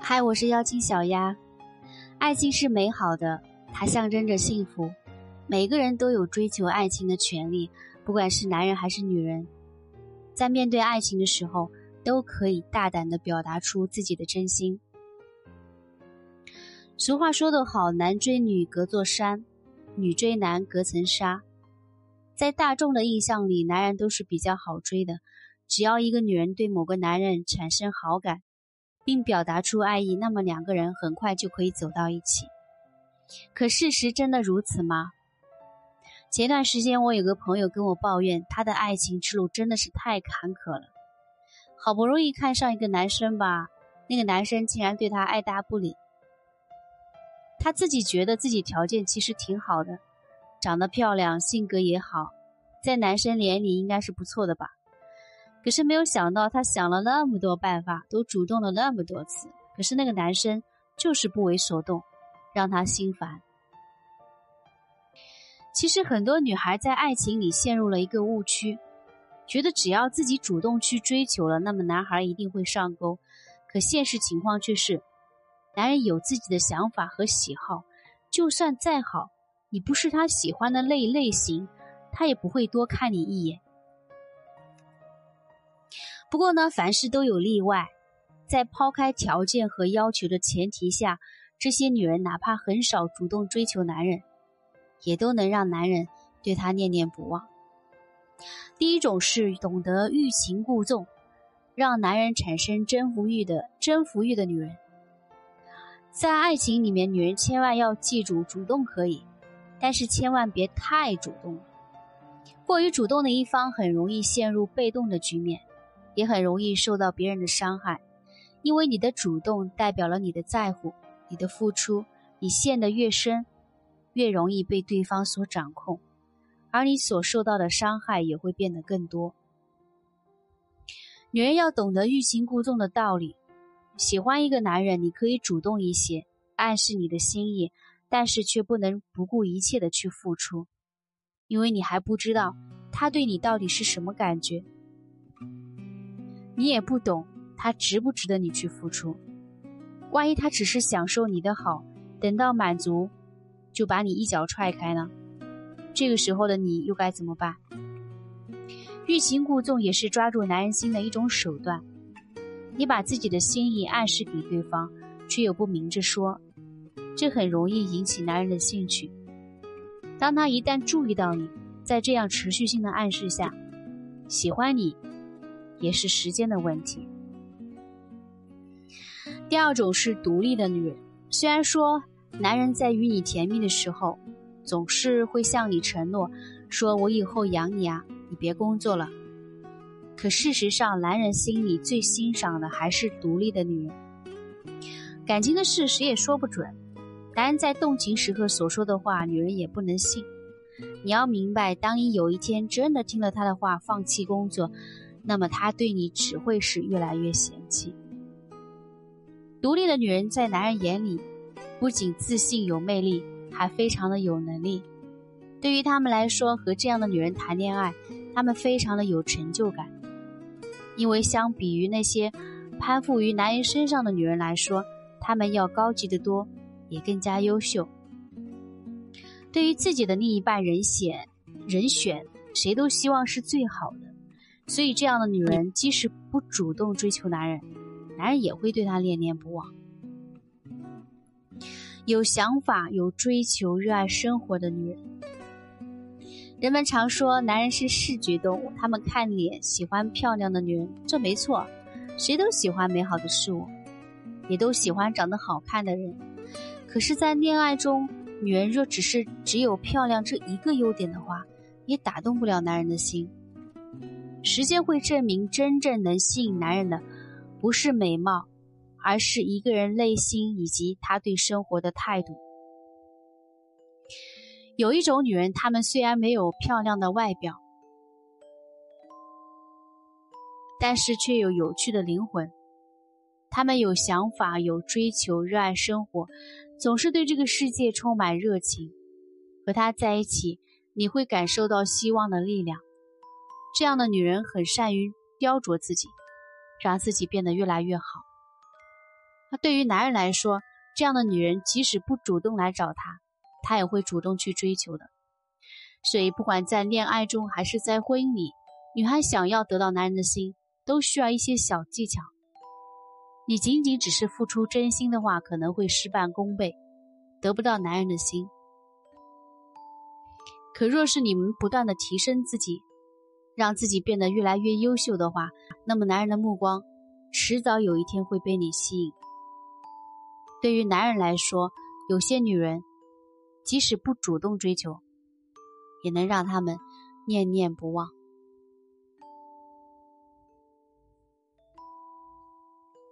嗨，我是妖精小丫。爱情是美好的，它象征着幸福。每个人都有追求爱情的权利，不管是男人还是女人，在面对爱情的时候，都可以大胆的表达出自己的真心。俗话说得好，男追女隔座山，女追男隔层纱。在大众的印象里，男人都是比较好追的，只要一个女人对某个男人产生好感。并表达出爱意，那么两个人很快就可以走到一起。可事实真的如此吗？前段时间我有个朋友跟我抱怨，他的爱情之路真的是太坎坷了。好不容易看上一个男生吧，那个男生竟然对他爱答不理。他自己觉得自己条件其实挺好的，长得漂亮，性格也好，在男生眼里应该是不错的吧。可是没有想到，他想了那么多办法，都主动了那么多次，可是那个男生就是不为所动，让他心烦。其实很多女孩在爱情里陷入了一个误区，觉得只要自己主动去追求了，那么男孩一定会上钩。可现实情况却是，男人有自己的想法和喜好，就算再好，你不是他喜欢的类类型，他也不会多看你一眼。不过呢，凡事都有例外，在抛开条件和要求的前提下，这些女人哪怕很少主动追求男人，也都能让男人对她念念不忘。第一种是懂得欲擒故纵，让男人产生征服欲的征服欲的女人。在爱情里面，女人千万要记住，主动可以，但是千万别太主动。过于主动的一方很容易陷入被动的局面。也很容易受到别人的伤害，因为你的主动代表了你的在乎，你的付出，你陷得越深，越容易被对方所掌控，而你所受到的伤害也会变得更多。女人要懂得欲擒故纵的道理，喜欢一个男人，你可以主动一些，暗示你的心意，但是却不能不顾一切的去付出，因为你还不知道他对你到底是什么感觉。你也不懂他值不值得你去付出，万一他只是享受你的好，等到满足就把你一脚踹开呢？这个时候的你又该怎么办？欲擒故纵也是抓住男人心的一种手段。你把自己的心意暗示给对方，却又不明着说，这很容易引起男人的兴趣。当他一旦注意到你在这样持续性的暗示下喜欢你。也是时间的问题。第二种是独立的女人，虽然说男人在与你甜蜜的时候，总是会向你承诺，说我以后养你啊，你别工作了。可事实上，男人心里最欣赏的还是独立的女人。感情的事谁也说不准，男人在动情时刻所说的话，女人也不能信。你要明白，当你有一天真的听了他的话，放弃工作。那么他对你只会是越来越嫌弃。独立的女人在男人眼里，不仅自信有魅力，还非常的有能力。对于他们来说，和这样的女人谈恋爱，他们非常的有成就感。因为相比于那些攀附于男人身上的女人来说，她们要高级得多，也更加优秀。对于自己的另一半人选，人选谁都希望是最好的。所以，这样的女人即使不主动追求男人，男人也会对她恋恋不忘。有想法、有追求、热爱生活的女人。人们常说，男人是视觉动物，他们看脸，喜欢漂亮的女人，这没错。谁都喜欢美好的事物，也都喜欢长得好看的人。可是，在恋爱中，女人若只是只有漂亮这一个优点的话，也打动不了男人的心。时间会证明，真正能吸引男人的，不是美貌，而是一个人内心以及他对生活的态度。有一种女人，她们虽然没有漂亮的外表，但是却有有趣的灵魂。她们有想法，有追求，热爱生活，总是对这个世界充满热情。和她在一起，你会感受到希望的力量。这样的女人很善于雕琢自己，让自己变得越来越好。那对于男人来说，这样的女人即使不主动来找他，他也会主动去追求的。所以，不管在恋爱中还是在婚姻里，女孩想要得到男人的心，都需要一些小技巧。你仅仅只是付出真心的话，可能会事半功倍，得不到男人的心。可若是你们不断的提升自己，让自己变得越来越优秀的话，那么男人的目光迟早有一天会被你吸引。对于男人来说，有些女人即使不主动追求，也能让他们念念不忘。